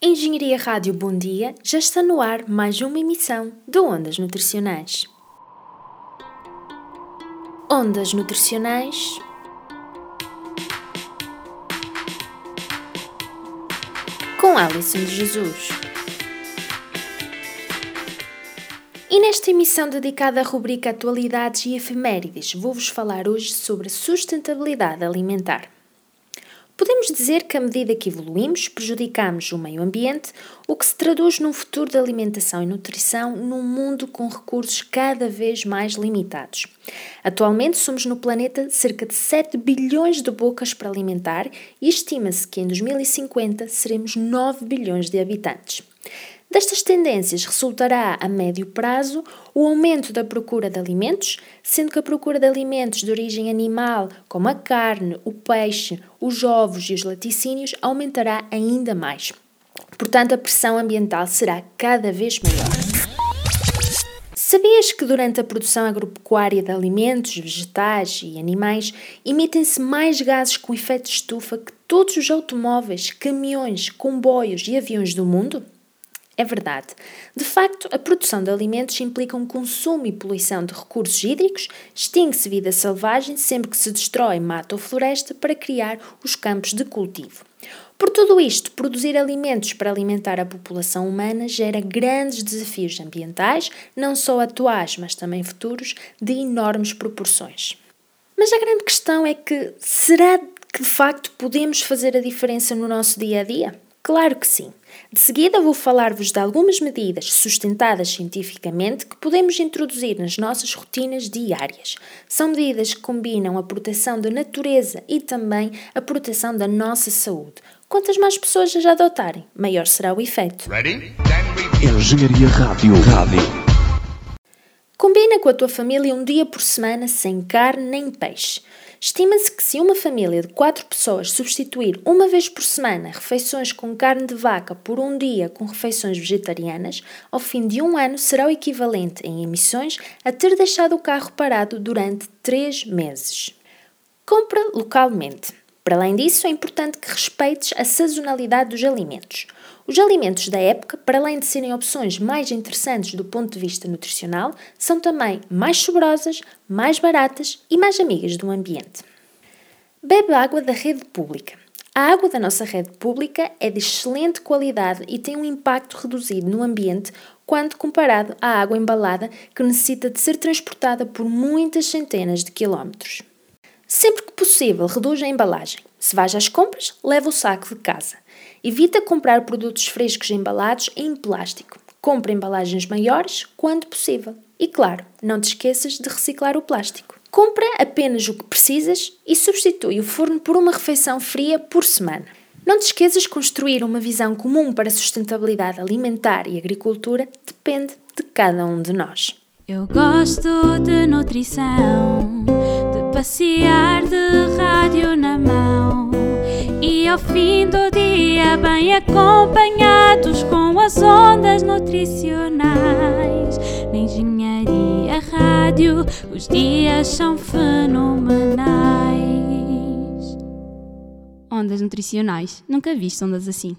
Engenharia Rádio Bom Dia já está no ar mais uma emissão de Ondas Nutricionais. Ondas Nutricionais com Alison de Jesus. E nesta emissão dedicada à rubrica Atualidades e Efemérides, vou-vos falar hoje sobre sustentabilidade alimentar. Podemos dizer que, à medida que evoluímos, prejudicamos o meio ambiente, o que se traduz num futuro de alimentação e nutrição num mundo com recursos cada vez mais limitados. Atualmente, somos no planeta cerca de 7 bilhões de bocas para alimentar e estima-se que em 2050 seremos 9 bilhões de habitantes. Destas tendências resultará a médio prazo o aumento da procura de alimentos, sendo que a procura de alimentos de origem animal, como a carne, o peixe, os ovos e os laticínios, aumentará ainda mais. Portanto, a pressão ambiental será cada vez maior. Sabias que durante a produção agropecuária de alimentos, vegetais e animais emitem-se mais gases com efeito estufa que todos os automóveis, caminhões, comboios e aviões do mundo? É verdade. De facto, a produção de alimentos implica um consumo e poluição de recursos hídricos, extingue-se vida selvagem sempre que se destrói mata ou floresta para criar os campos de cultivo. Por tudo isto, produzir alimentos para alimentar a população humana gera grandes desafios ambientais, não só atuais, mas também futuros, de enormes proporções. Mas a grande questão é que será que de facto podemos fazer a diferença no nosso dia a dia? Claro que sim. De seguida vou falar-vos de algumas medidas sustentadas cientificamente que podemos introduzir nas nossas rotinas diárias. São medidas que combinam a proteção da natureza e também a proteção da nossa saúde. Quantas mais pessoas as adotarem, maior será o efeito. Engenharia Rádio. Rádio. Combina com a tua família um dia por semana sem carne nem peixe. Estima-se que se uma família de quatro pessoas substituir uma vez por semana refeições com carne de vaca por um dia com refeições vegetarianas, ao fim de um ano será o equivalente em emissões a ter deixado o carro parado durante três meses. Compra localmente. Para além disso, é importante que respeites a sazonalidade dos alimentos. Os alimentos da época, para além de serem opções mais interessantes do ponto de vista nutricional, são também mais saborosas, mais baratas e mais amigas do ambiente. Bebe água da rede pública. A água da nossa rede pública é de excelente qualidade e tem um impacto reduzido no ambiente quando comparado à água embalada que necessita de ser transportada por muitas centenas de quilómetros. Sempre que possível, reduz a embalagem. Se vais às compras, leva o saco de casa. Evita comprar produtos frescos embalados em plástico. Compre embalagens maiores quando possível. E claro, não te esqueças de reciclar o plástico. Compra apenas o que precisas e substitui o forno por uma refeição fria por semana. Não te esqueças de construir uma visão comum para a sustentabilidade alimentar e agricultura depende de cada um de nós. Eu gosto de nutrição, passear de rádio na mão e ao fim do dia bem acompanhados com as ondas nutricionais. Na engenharia rádio, os dias são fenomenais. Ondas nutricionais, nunca viste ondas assim.